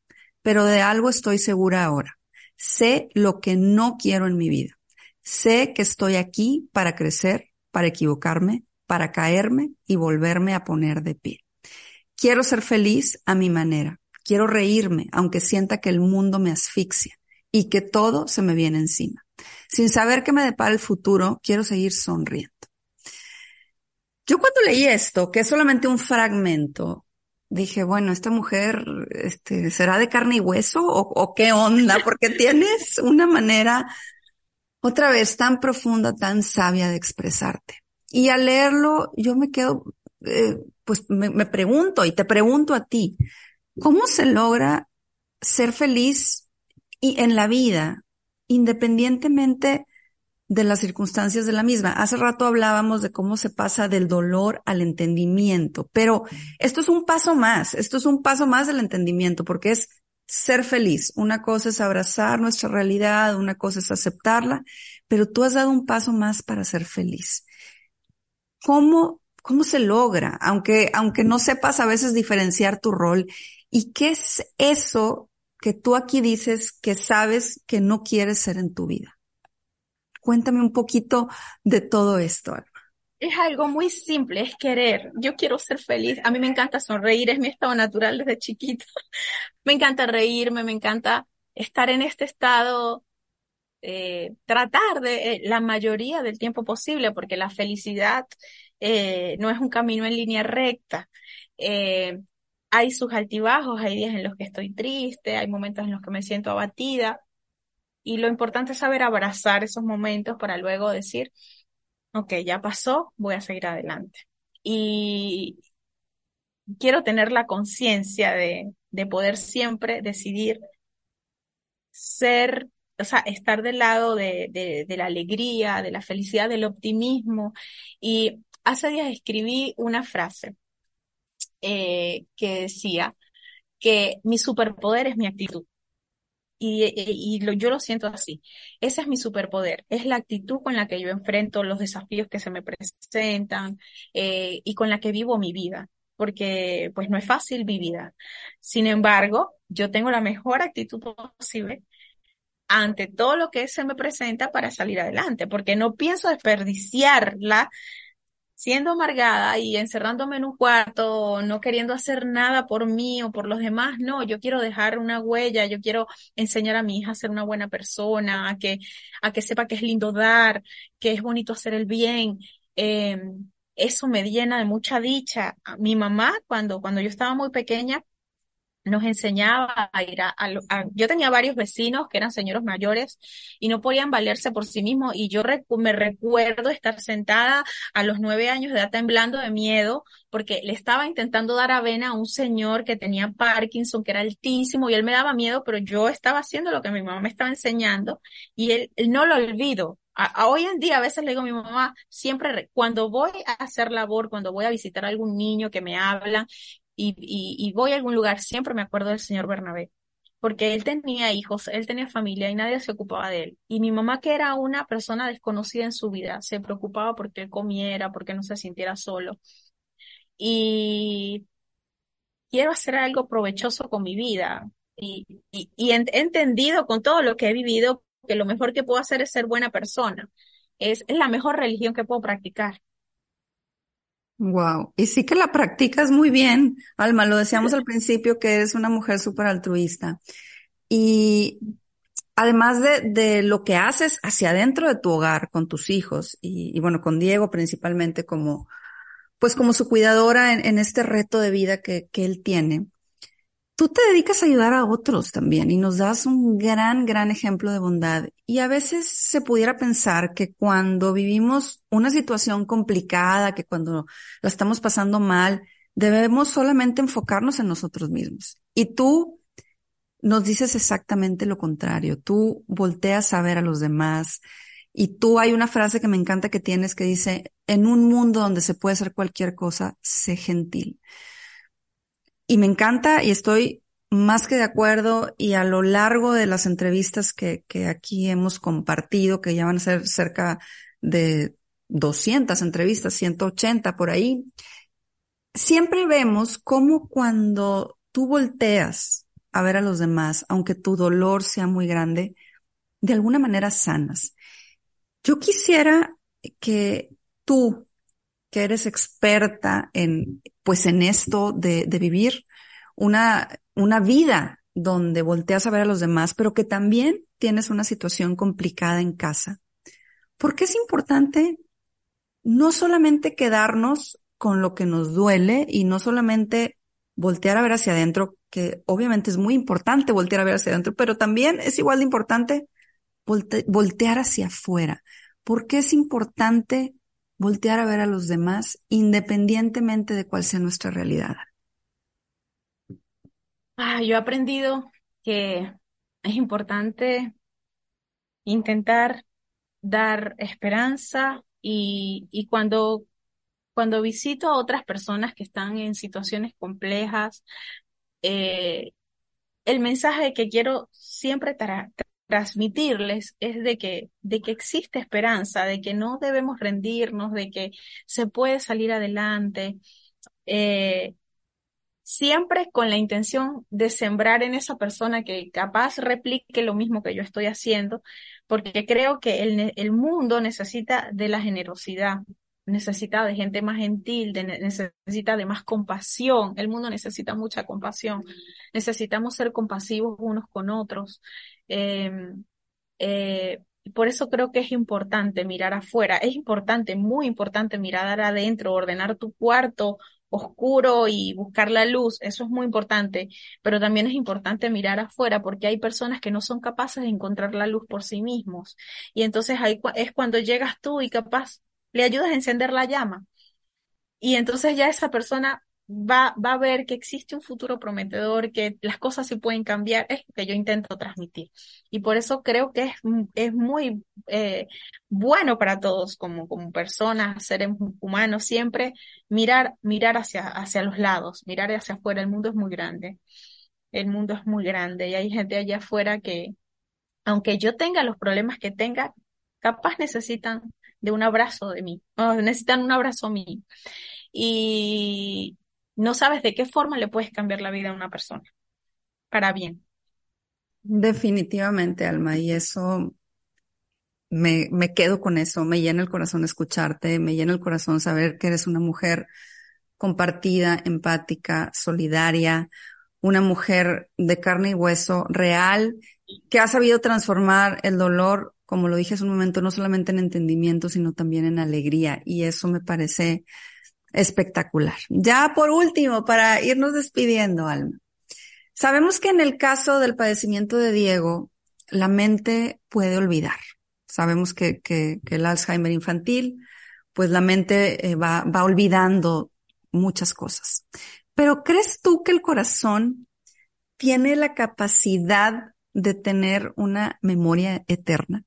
pero de algo estoy segura ahora. Sé lo que no quiero en mi vida. Sé que estoy aquí para crecer, para equivocarme, para caerme y volverme a poner de pie. Quiero ser feliz a mi manera. Quiero reírme, aunque sienta que el mundo me asfixia y que todo se me viene encima. Sin saber qué me depara el futuro, quiero seguir sonriendo. Yo cuando leí esto, que es solamente un fragmento, dije, bueno, esta mujer, este, ¿será de carne y hueso o, o qué onda? Porque <laughs> tienes una manera, otra vez, tan profunda, tan sabia de expresarte. Y al leerlo, yo me quedo, eh, pues me, me pregunto y te pregunto a ti, ¿cómo se logra ser feliz y en la vida independientemente de las circunstancias de la misma. Hace rato hablábamos de cómo se pasa del dolor al entendimiento, pero esto es un paso más, esto es un paso más del entendimiento, porque es ser feliz. Una cosa es abrazar nuestra realidad, una cosa es aceptarla, pero tú has dado un paso más para ser feliz. ¿Cómo, cómo se logra? Aunque, aunque no sepas a veces diferenciar tu rol. ¿Y qué es eso que tú aquí dices que sabes que no quieres ser en tu vida. Cuéntame un poquito de todo esto, Alma. Es algo muy simple, es querer. Yo quiero ser feliz. A mí me encanta sonreír, es mi estado natural desde chiquito. <laughs> me encanta reírme, me encanta estar en este estado, eh, tratar de eh, la mayoría del tiempo posible, porque la felicidad eh, no es un camino en línea recta. Eh, hay sus altibajos, hay días en los que estoy triste, hay momentos en los que me siento abatida. Y lo importante es saber abrazar esos momentos para luego decir, ok, ya pasó, voy a seguir adelante. Y quiero tener la conciencia de, de poder siempre decidir ser, o sea, estar del lado de, de, de la alegría, de la felicidad, del optimismo. Y hace días escribí una frase eh, que decía que mi superpoder es mi actitud. Y, yo lo siento así. Ese es mi superpoder. Es la actitud con la que yo enfrento los desafíos que se me presentan eh, y con la que vivo mi vida. Porque pues no es fácil mi vida. Sin embargo, yo tengo la mejor actitud posible ante todo lo que se me presenta para salir adelante, porque no pienso desperdiciarla siendo amargada y encerrándome en un cuarto, no queriendo hacer nada por mí o por los demás, no, yo quiero dejar una huella, yo quiero enseñar a mi hija a ser una buena persona, a que, a que sepa que es lindo dar, que es bonito hacer el bien. Eh, eso me llena de mucha dicha. Mi mamá, cuando, cuando yo estaba muy pequeña, nos enseñaba a ir a, yo tenía varios vecinos que eran señores mayores y no podían valerse por sí mismos y yo me recuerdo estar sentada a los nueve años de edad temblando de miedo porque le estaba intentando dar avena a un señor que tenía Parkinson que era altísimo y él me daba miedo pero yo estaba haciendo lo que mi mamá me estaba enseñando y él, no lo olvido. A, hoy en día a veces le digo a mi mamá, siempre cuando voy a hacer labor, cuando voy a visitar a algún niño que me habla, y, voy a algún lugar, siempre me acuerdo del señor Bernabé, porque él tenía hijos, él tenía familia y nadie se ocupaba de él. Y mi mamá, que era una persona desconocida en su vida, se preocupaba porque él comiera, porque no se sintiera solo. Y quiero hacer algo provechoso con mi vida. Y, he entendido con todo lo que he vivido que lo mejor que puedo hacer es ser buena persona. es la mejor religión que puedo practicar. Wow. Y sí que la practicas muy bien, Alma. Lo decíamos al principio que eres una mujer súper altruista. Y además de, de, lo que haces hacia adentro de tu hogar con tus hijos y, bueno, con Diego principalmente como, pues como su cuidadora en, en este reto de vida que, que él tiene, tú te dedicas a ayudar a otros también y nos das un gran, gran ejemplo de bondad. Y a veces se pudiera pensar que cuando vivimos una situación complicada, que cuando la estamos pasando mal, debemos solamente enfocarnos en nosotros mismos. Y tú nos dices exactamente lo contrario. Tú volteas a ver a los demás. Y tú hay una frase que me encanta que tienes que dice, en un mundo donde se puede hacer cualquier cosa, sé gentil. Y me encanta y estoy más que de acuerdo y a lo largo de las entrevistas que, que aquí hemos compartido, que ya van a ser cerca de 200 entrevistas, 180 por ahí, siempre vemos cómo cuando tú volteas a ver a los demás, aunque tu dolor sea muy grande, de alguna manera sanas. Yo quisiera que tú, que eres experta en, pues en esto de, de vivir una, una vida donde volteas a ver a los demás, pero que también tienes una situación complicada en casa. Porque es importante no solamente quedarnos con lo que nos duele y no solamente voltear a ver hacia adentro, que obviamente es muy importante voltear a ver hacia adentro, pero también es igual de importante voltear hacia afuera. porque es importante voltear a ver a los demás independientemente de cuál sea nuestra realidad? Ah, yo he aprendido que es importante intentar dar esperanza y, y cuando, cuando visito a otras personas que están en situaciones complejas, eh, el mensaje que quiero siempre transmitirles es de que, de que existe esperanza, de que no debemos rendirnos, de que se puede salir adelante. Eh, siempre con la intención de sembrar en esa persona que capaz replique lo mismo que yo estoy haciendo, porque creo que el, el mundo necesita de la generosidad, necesita de gente más gentil, necesita de más compasión. El mundo necesita mucha compasión. Necesitamos ser compasivos unos con otros. Em, eh, por eso creo que es importante mirar afuera. Es importante, muy importante mirar adentro, ordenar tu cuarto, oscuro y buscar la luz, eso es muy importante, pero también es importante mirar afuera porque hay personas que no son capaces de encontrar la luz por sí mismos. Y entonces ahí es cuando llegas tú y capaz le ayudas a encender la llama. Y entonces ya esa persona va, va a ver que existe un futuro prometedor, que las cosas se pueden cambiar, es lo que yo intento transmitir. Y por eso creo que es, es muy eh, bueno para todos como, como personas, seres humanos, siempre mirar, mirar hacia, hacia los lados, mirar hacia afuera. El mundo es muy grande. El mundo es muy grande y hay gente allá afuera que, aunque yo tenga los problemas que tenga, capaz necesitan de un abrazo de mí, necesitan un abrazo mío. Y, no sabes de qué forma le puedes cambiar la vida a una persona para bien. Definitivamente, Alma, y eso me, me quedo con eso, me llena el corazón escucharte, me llena el corazón saber que eres una mujer compartida, empática, solidaria, una mujer de carne y hueso real, que ha sabido transformar el dolor, como lo dije hace un momento, no solamente en entendimiento, sino también en alegría. Y eso me parece espectacular. Ya por último, para irnos despidiendo, Alma. Sabemos que en el caso del padecimiento de Diego, la mente puede olvidar. Sabemos que, el Alzheimer infantil, pues la mente eh, va olvidando muchas cosas. Pero ¿crees tú que el corazón tiene la capacidad de tener una memoria eterna?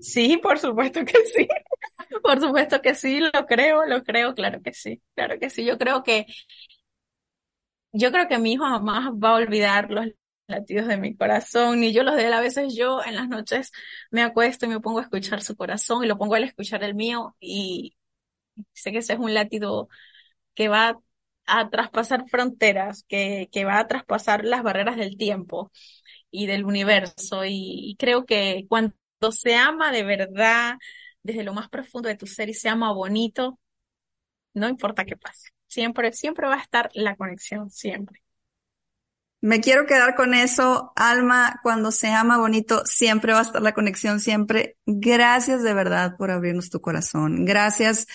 Sí, por supuesto que sí. <laughs> Por supuesto que sí, lo creo, lo creo, claro que sí, claro que sí. Yo creo que, yo creo que mi hijo jamás va a olvidar los latidos de mi corazón, ni yo los de él. A veces yo en las noches me acuesto y me pongo a escuchar su corazón y lo pongo a escuchar el mío y sé que ese es un latido que va a traspasar fronteras, que, que va a traspasar las barreras del tiempo y del universo. Y, creo que cuando se ama de verdad, desde lo más profundo de tu ser y se ama bonito, no importa qué pase. Siempre, siempre va a estar la conexión, siempre. Me quiero quedar con eso, Alma, cuando se ama bonito, siempre va a estar la conexión, siempre. Gracias de verdad por abrirnos tu corazón. Gracias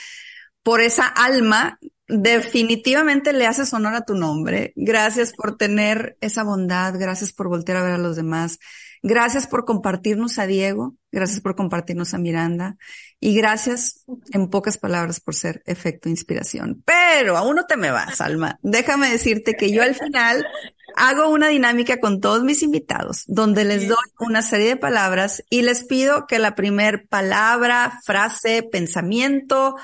por esa alma definitivamente le haces honor a tu nombre. Gracias por tener esa bondad, gracias por voltear a ver a los demás, gracias por compartirnos a Diego, gracias por compartirnos a Miranda y gracias en pocas palabras por ser efecto inspiración. Pero aún no te me vas, Alma. Déjame decirte que yo al final hago una dinámica con todos mis invitados donde les doy una serie de palabras y les pido que la primer palabra, frase, pensamiento,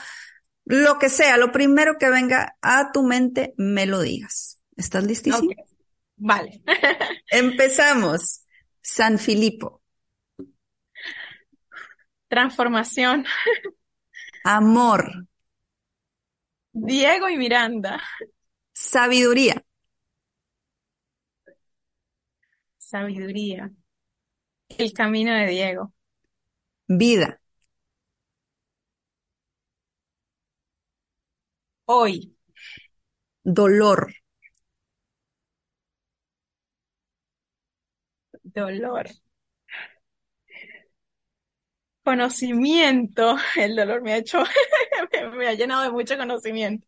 lo que sea, lo primero que venga a tu mente, me lo digas. ¿Estás listísimo? Vale. <laughs> Empezamos. San Filipo. Transformación. Amor. Diego y Miranda. Sabiduría. Sabiduría. El camino de Diego. Vida. Hoy. Dolor. Dolor. Conocimiento. <laughs> El dolor me ha hecho, <laughs> me ha llenado de mucho conocimiento.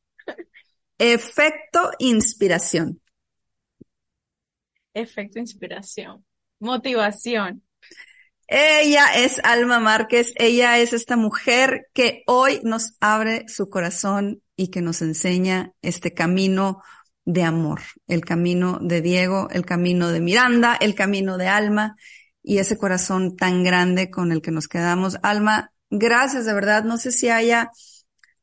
Efecto inspiración. Efecto inspiración. Motivación. Ella es Alma Márquez, ella es esta mujer que hoy nos abre su corazón y que nos enseña este camino de amor, el camino de Diego, el camino de Miranda, el camino de Alma y ese corazón tan grande con el que nos quedamos. Alma, gracias de verdad. No sé si haya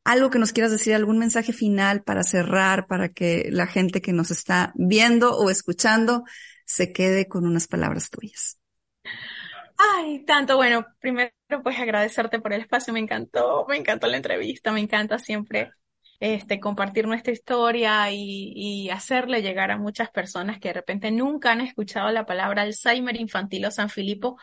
algo que nos quieras decir, algún mensaje final para cerrar, para que la gente que nos está viendo o escuchando se quede con unas palabras tuyas. Ay, tanto, bueno, primero pues agradecerte por el espacio, me encantó, me encantó la entrevista, me encanta siempre este, compartir nuestra historia y, y, hacerle llegar a muchas personas que de repente nunca han escuchado la palabra Alzheimer infantil o San Filipo,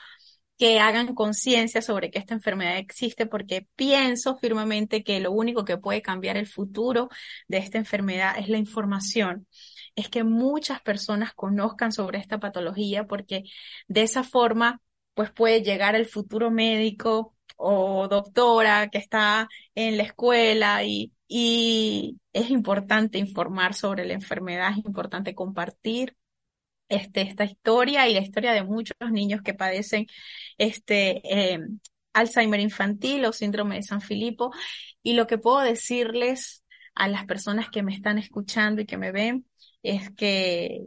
que hagan conciencia sobre que esta enfermedad existe, porque pienso firmemente que lo único que puede cambiar el futuro de esta enfermedad es la información. Es que muchas personas conozcan sobre esta patología porque de esa forma pues puede llegar el futuro médico o doctora que está en la escuela y, y es importante informar sobre la enfermedad, es importante compartir este, esta historia y la historia de muchos niños que padecen este eh, Alzheimer infantil o síndrome de San Filipo. Y lo que puedo decirles a las personas que me están escuchando y que me ven es que,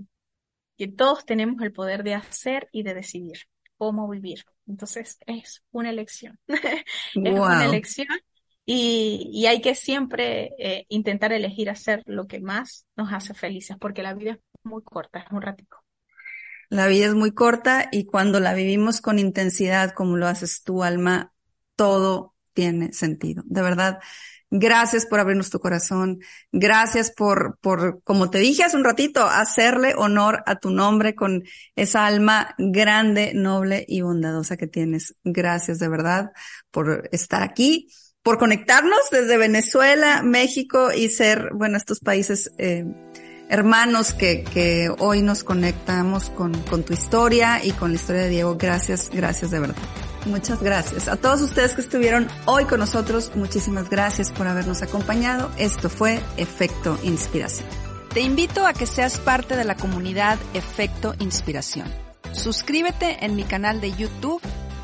que todos tenemos el poder de hacer y de decidir cómo vivir. Entonces es una elección. <laughs> es una elección y, y, hay que siempre eh, intentar elegir hacer lo que más nos hace felices, porque la vida es muy corta, es un ratico. La vida es muy corta y cuando la vivimos con intensidad, como lo haces tú, Alma, todo tiene sentido. De verdad, Gracias por abrirnos tu corazón. Gracias por, por, como te dije hace un ratito, hacerle honor a tu nombre con esa alma grande, noble y bondadosa que tienes. Gracias de verdad por estar aquí, por conectarnos desde Venezuela, México y ser, bueno, estos países, eh, hermanos que, que hoy nos conectamos con, con tu historia y con la historia de Diego. Gracias, gracias de verdad. Muchas gracias. A todos ustedes que estuvieron hoy con nosotros, muchísimas gracias por habernos acompañado. Esto fue Efecto Inspiración. Te invito a que seas parte de la comunidad Efecto Inspiración. Suscríbete en mi canal de YouTube